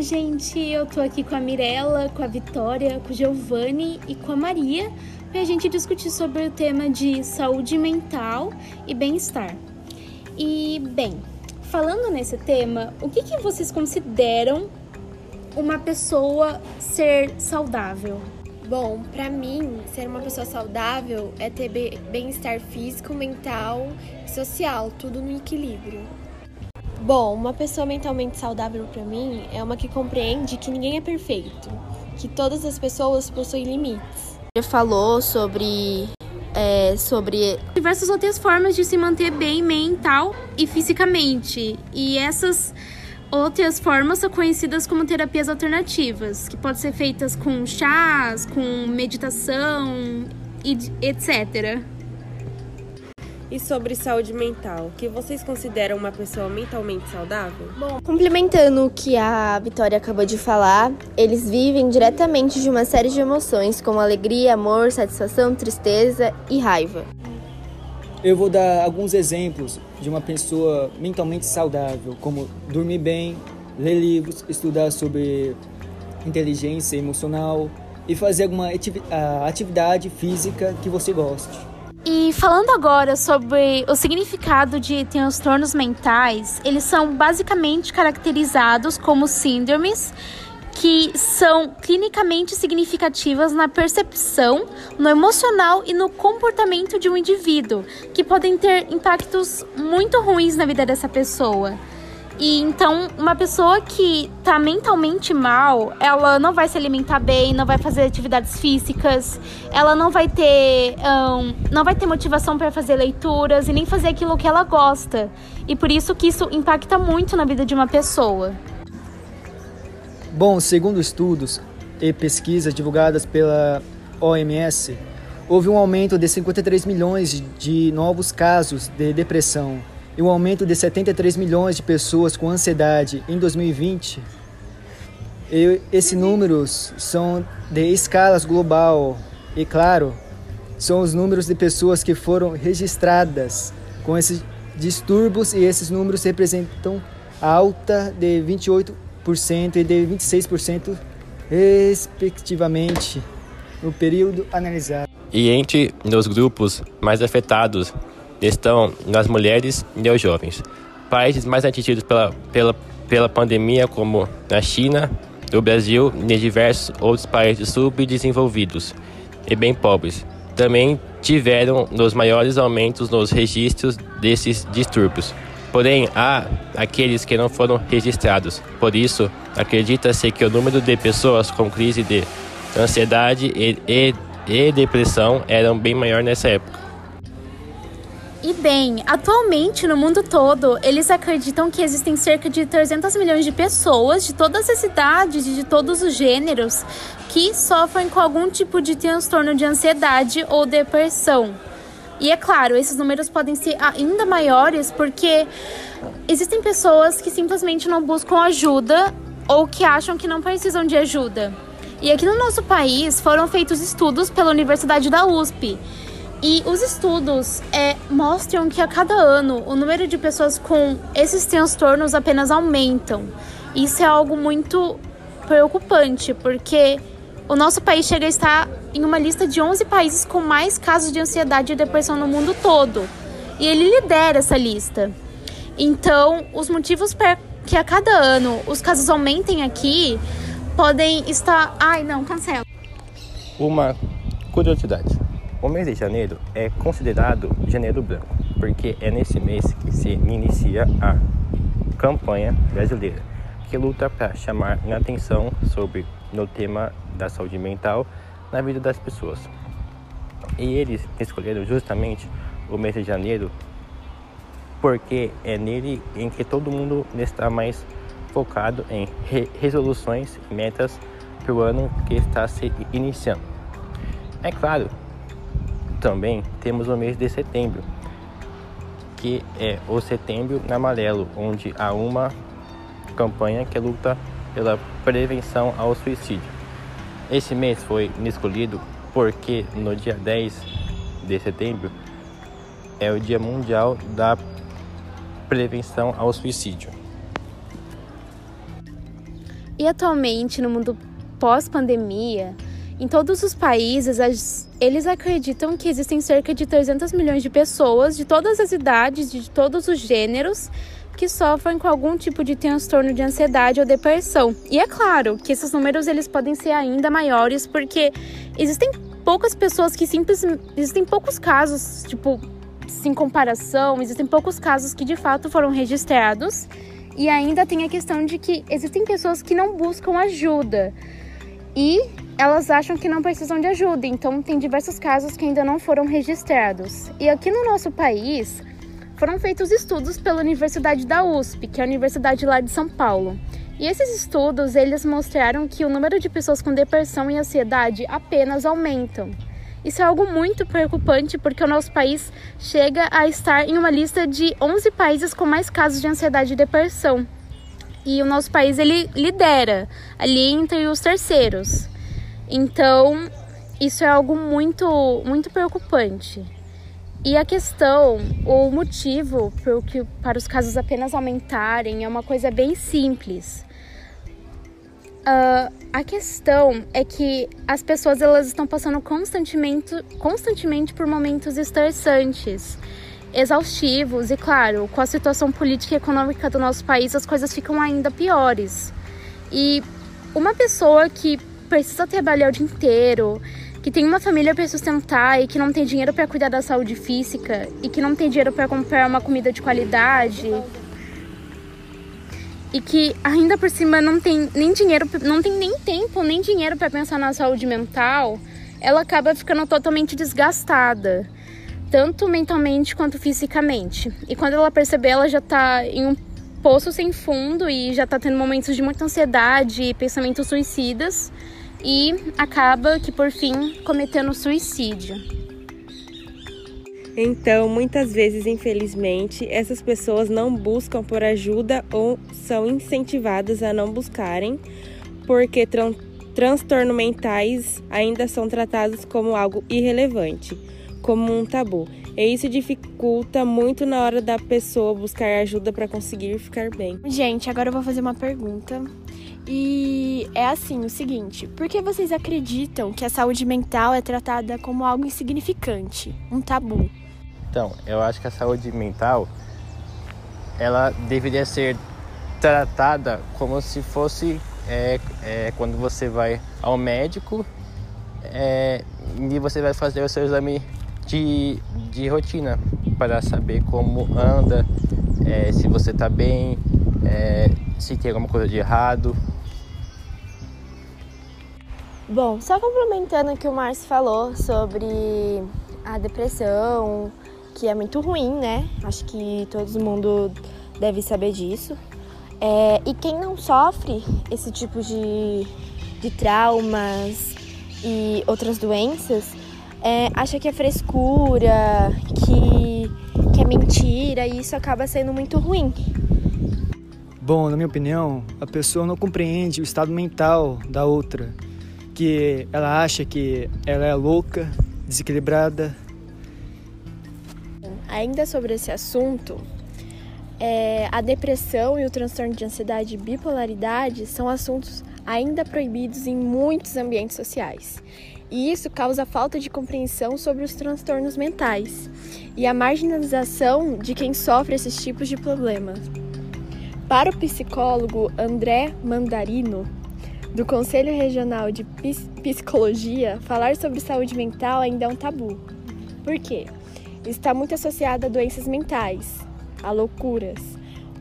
Gente! Eu tô aqui com a Mirella, com a Vitória, com o Giovanni e com a Maria para gente discutir sobre o tema de saúde mental e bem-estar. E, bem, falando nesse tema, o que, que vocês consideram uma pessoa ser saudável? Bom, para mim, ser uma pessoa saudável é ter bem-estar físico, mental e social, tudo no equilíbrio. Bom, uma pessoa mentalmente saudável para mim é uma que compreende que ninguém é perfeito, que todas as pessoas possuem limites. Ele falou sobre é, sobre diversas outras formas de se manter bem mental e fisicamente. E essas outras formas são conhecidas como terapias alternativas, que podem ser feitas com chás, com meditação e etc e sobre saúde mental. Que vocês consideram uma pessoa mentalmente saudável? Bom, complementando o que a Vitória acabou de falar, eles vivem diretamente de uma série de emoções como alegria, amor, satisfação, tristeza e raiva. Eu vou dar alguns exemplos de uma pessoa mentalmente saudável, como dormir bem, ler livros, estudar sobre inteligência emocional e fazer alguma atividade física que você goste. E falando agora sobre o significado de transtornos mentais, eles são basicamente caracterizados como síndromes que são clinicamente significativas na percepção, no emocional e no comportamento de um indivíduo, que podem ter impactos muito ruins na vida dessa pessoa. E então, uma pessoa que tá mentalmente mal, ela não vai se alimentar bem, não vai fazer atividades físicas, ela não vai ter, um, não vai ter motivação para fazer leituras e nem fazer aquilo que ela gosta. E por isso que isso impacta muito na vida de uma pessoa. Bom, segundo estudos e pesquisas divulgadas pela OMS, houve um aumento de 53 milhões de novos casos de depressão e um aumento de 73 milhões de pessoas com ansiedade em 2020. E esses números são de escalas global e, claro, são os números de pessoas que foram registradas com esses distúrbios e esses números representam alta de 28% e de 26% respectivamente no período analisado. E entre os grupos mais afetados estão nas mulheres e aos jovens. Países mais atingidos pela, pela, pela pandemia, como na China, o Brasil e diversos outros países subdesenvolvidos e bem pobres, também tiveram os maiores aumentos nos registros desses distúrbios. Porém, há aqueles que não foram registrados. Por isso, acredita-se que o número de pessoas com crise de ansiedade e, e, e depressão eram bem maior nessa época. E bem, atualmente no mundo todo, eles acreditam que existem cerca de 300 milhões de pessoas de todas as idades e de todos os gêneros que sofrem com algum tipo de transtorno de ansiedade ou depressão. E é claro, esses números podem ser ainda maiores porque existem pessoas que simplesmente não buscam ajuda ou que acham que não precisam de ajuda. E aqui no nosso país foram feitos estudos pela Universidade da USP e os estudos é, mostram que a cada ano o número de pessoas com esses transtornos apenas aumentam. Isso é algo muito preocupante, porque o nosso país chega a estar em uma lista de 11 países com mais casos de ansiedade e depressão no mundo todo. E ele lidera essa lista. Então, os motivos para que a cada ano os casos aumentem aqui podem estar. Ai, não, cancela. Uma curiosidade. O mês de janeiro é considerado janeiro branco, porque é nesse mês que se inicia a campanha brasileira, que luta para chamar a atenção sobre no tema da saúde mental na vida das pessoas. E eles escolheram justamente o mês de janeiro porque é nele em que todo mundo está mais focado em re resoluções e metas para o ano que está se iniciando. É claro também temos o mês de setembro, que é o Setembro Amarelo, onde há uma campanha que luta pela prevenção ao suicídio. Esse mês foi escolhido porque no dia 10 de setembro é o Dia Mundial da Prevenção ao Suicídio. E atualmente, no mundo pós-pandemia, em todos os países, eles acreditam que existem cerca de 300 milhões de pessoas de todas as idades, de todos os gêneros, que sofrem com algum tipo de transtorno de ansiedade ou depressão. E é claro que esses números eles podem ser ainda maiores porque existem poucas pessoas que simplesmente existem poucos casos, tipo, em comparação, existem poucos casos que de fato foram registrados. E ainda tem a questão de que existem pessoas que não buscam ajuda. E elas acham que não precisam de ajuda, então tem diversos casos que ainda não foram registrados. E aqui no nosso país, foram feitos estudos pela Universidade da USP, que é a Universidade lá de São Paulo. E esses estudos, eles mostraram que o número de pessoas com depressão e ansiedade apenas aumentam. Isso é algo muito preocupante porque o nosso país chega a estar em uma lista de 11 países com mais casos de ansiedade e depressão. E o nosso país ele lidera ali entre os terceiros. Então, isso é algo muito muito preocupante. E a questão, o motivo que, para os casos apenas aumentarem é uma coisa bem simples. Uh, a questão é que as pessoas elas estão passando constantemente, constantemente por momentos estressantes, exaustivos e, claro, com a situação política e econômica do nosso país, as coisas ficam ainda piores. E uma pessoa que precisa trabalhar o dia inteiro, que tem uma família para sustentar e que não tem dinheiro para cuidar da saúde física e que não tem dinheiro para comprar uma comida de qualidade e que ainda por cima não tem nem dinheiro, não tem nem tempo, nem dinheiro para pensar na saúde mental, ela acaba ficando totalmente desgastada, tanto mentalmente quanto fisicamente. E quando ela perceber, ela já tá em um poço sem fundo e já tá tendo momentos de muita ansiedade e pensamentos suicidas e acaba que por fim cometendo suicídio. Então, muitas vezes, infelizmente, essas pessoas não buscam por ajuda ou são incentivadas a não buscarem, porque tran transtornos mentais ainda são tratados como algo irrelevante, como um tabu. E isso dificulta muito na hora da pessoa buscar ajuda para conseguir ficar bem. Gente, agora eu vou fazer uma pergunta e é assim, o seguinte, por que vocês acreditam que a saúde mental é tratada como algo insignificante, um tabu? Então, eu acho que a saúde mental ela deveria ser tratada como se fosse é, é, quando você vai ao médico é, e você vai fazer o seu exame de, de rotina para saber como anda, é, se você está bem, é, se tem alguma coisa de errado. Bom, só complementando o que o Márcio falou sobre a depressão, que é muito ruim, né? Acho que todo mundo deve saber disso. É, e quem não sofre esse tipo de, de traumas e outras doenças, é, acha que é frescura, que, que é mentira, e isso acaba sendo muito ruim. Bom, na minha opinião, a pessoa não compreende o estado mental da outra, que ela acha que ela é louca, desequilibrada. Ainda sobre esse assunto, é, a depressão e o transtorno de ansiedade e bipolaridade são assuntos ainda proibidos em muitos ambientes sociais. E isso causa falta de compreensão sobre os transtornos mentais e a marginalização de quem sofre esses tipos de problemas. Para o psicólogo André Mandarino, do Conselho Regional de Psicologia, falar sobre saúde mental ainda é um tabu. Por quê? Está muito associado a doenças mentais, a loucuras.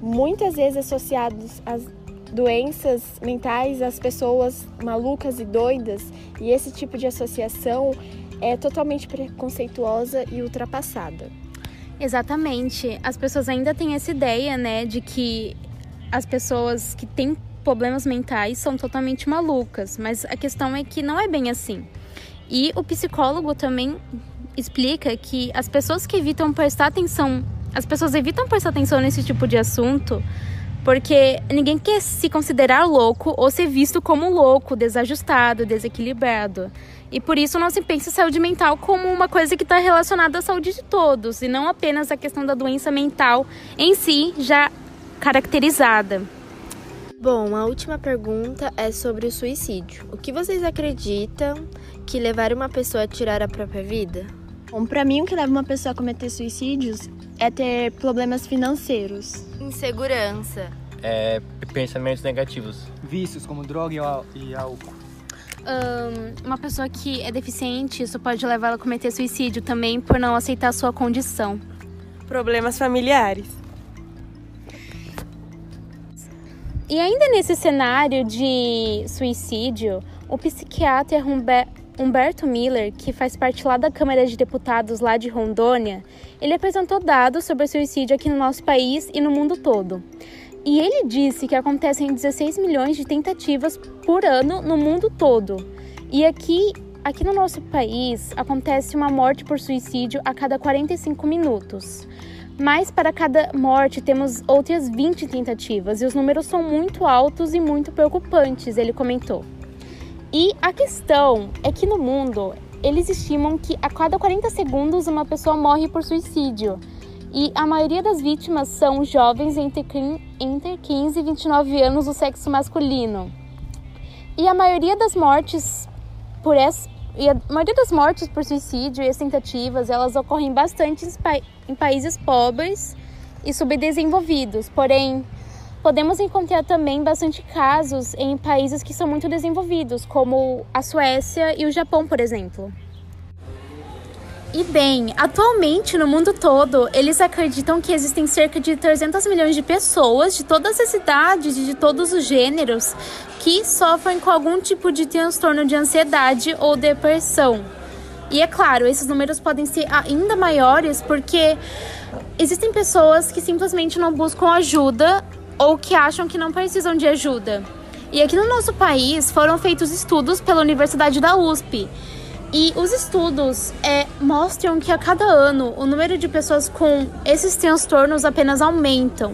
Muitas vezes associados às doenças mentais às pessoas malucas e doidas, e esse tipo de associação é totalmente preconceituosa e ultrapassada. Exatamente. As pessoas ainda têm essa ideia, né, de que as pessoas que têm problemas mentais são totalmente malucas, mas a questão é que não é bem assim. E o psicólogo também explica que as pessoas que evitam prestar atenção, as pessoas evitam prestar atenção nesse tipo de assunto porque ninguém quer se considerar louco ou ser visto como louco, desajustado, desequilibrado. E por isso não se pensa saúde mental como uma coisa que está relacionada à saúde de todos e não apenas a questão da doença mental em si já caracterizada. Bom, a última pergunta é sobre o suicídio. O que vocês acreditam que levar uma pessoa a tirar a própria vida? Bom, para mim o que leva uma pessoa a cometer suicídios é ter problemas financeiros. Insegurança. É, pensamentos negativos. Vícios como droga e álcool. Um, uma pessoa que é deficiente, isso pode levar ela a cometer suicídio também por não aceitar a sua condição. Problemas familiares. E ainda nesse cenário de suicídio, o psiquiatra Humberto Miller, que faz parte lá da Câmara de Deputados lá de Rondônia, ele apresentou dados sobre o suicídio aqui no nosso país e no mundo todo. E ele disse que acontecem 16 milhões de tentativas por ano no mundo todo. E aqui, aqui no nosso país acontece uma morte por suicídio a cada 45 minutos. Mas para cada morte temos outras 20 tentativas e os números são muito altos e muito preocupantes, ele comentou. E a questão é que no mundo eles estimam que a cada 40 segundos uma pessoa morre por suicídio. E a maioria das vítimas são jovens entre 15 e 29 anos do sexo masculino. E a maioria das mortes por essa, e a maioria das mortes por suicídio e as tentativas, elas ocorrem bastante em países pobres e subdesenvolvidos. Porém, podemos encontrar também bastante casos em países que são muito desenvolvidos, como a Suécia e o Japão, por exemplo. E bem, atualmente no mundo todo, eles acreditam que existem cerca de 300 milhões de pessoas de todas as idades e de todos os gêneros que sofrem com algum tipo de transtorno de ansiedade ou depressão. E é claro, esses números podem ser ainda maiores porque existem pessoas que simplesmente não buscam ajuda ou que acham que não precisam de ajuda. E aqui no nosso país foram feitos estudos pela Universidade da USP e os estudos é, mostram que a cada ano o número de pessoas com esses transtornos apenas aumentam.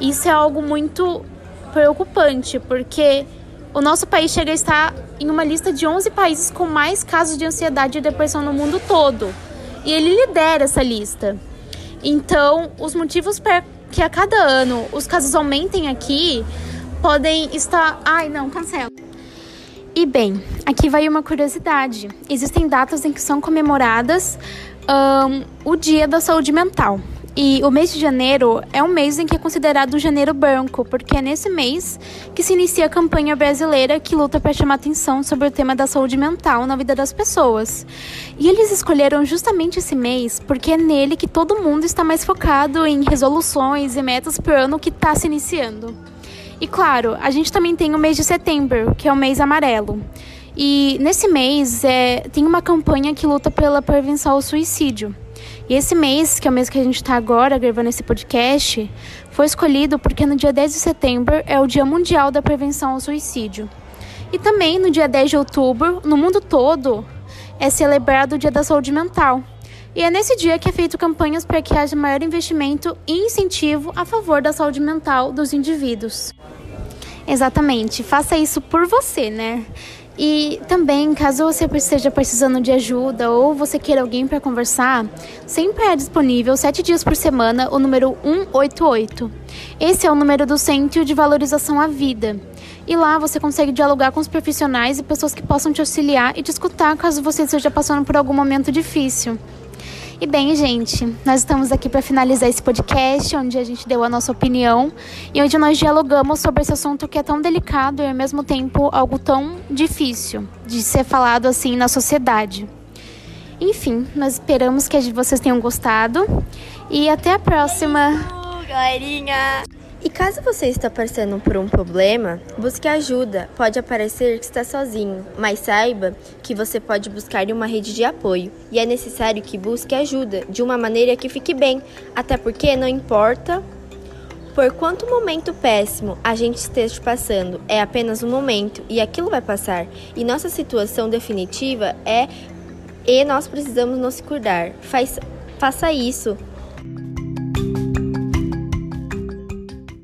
Isso é algo muito preocupante, porque o nosso país chega a estar em uma lista de 11 países com mais casos de ansiedade e depressão no mundo todo. E ele lidera essa lista. Então, os motivos para que a cada ano os casos aumentem aqui podem estar. Ai, não, cancela. E bem, aqui vai uma curiosidade: existem datas em que são comemoradas um, o Dia da Saúde Mental. E o mês de janeiro é um mês em que é considerado o janeiro branco, porque é nesse mês que se inicia a campanha brasileira que luta para chamar atenção sobre o tema da saúde mental na vida das pessoas. E eles escolheram justamente esse mês porque é nele que todo mundo está mais focado em resoluções e metas por ano que está se iniciando. E claro, a gente também tem o mês de setembro, que é o mês amarelo. E nesse mês é, tem uma campanha que luta pela prevenção ao suicídio. E esse mês, que é o mês que a gente está agora gravando esse podcast, foi escolhido porque no dia 10 de setembro é o Dia Mundial da Prevenção ao Suicídio. E também no dia 10 de outubro, no mundo todo, é celebrado o Dia da Saúde Mental. E é nesse dia que é feito campanhas para que haja maior investimento e incentivo a favor da saúde mental dos indivíduos. Exatamente, faça isso por você, né? E também, caso você esteja precisando de ajuda ou você queira alguém para conversar, sempre é disponível sete dias por semana o número 188. Esse é o número do Centro de Valorização à Vida. E lá você consegue dialogar com os profissionais e pessoas que possam te auxiliar e te escutar caso você esteja passando por algum momento difícil. E bem, gente, nós estamos aqui para finalizar esse podcast, onde a gente deu a nossa opinião e onde nós dialogamos sobre esse assunto que é tão delicado e ao mesmo tempo algo tão difícil de ser falado assim na sociedade. Enfim, nós esperamos que vocês tenham gostado e até a próxima. galerinha! E caso você está passando por um problema, busque ajuda. Pode parecer que está sozinho, mas saiba que você pode buscar uma rede de apoio. E é necessário que busque ajuda de uma maneira que fique bem, até porque não importa por quanto momento péssimo a gente esteja passando, é apenas um momento e aquilo vai passar. E nossa situação definitiva é e nós precisamos nos cuidar. Faz, faça isso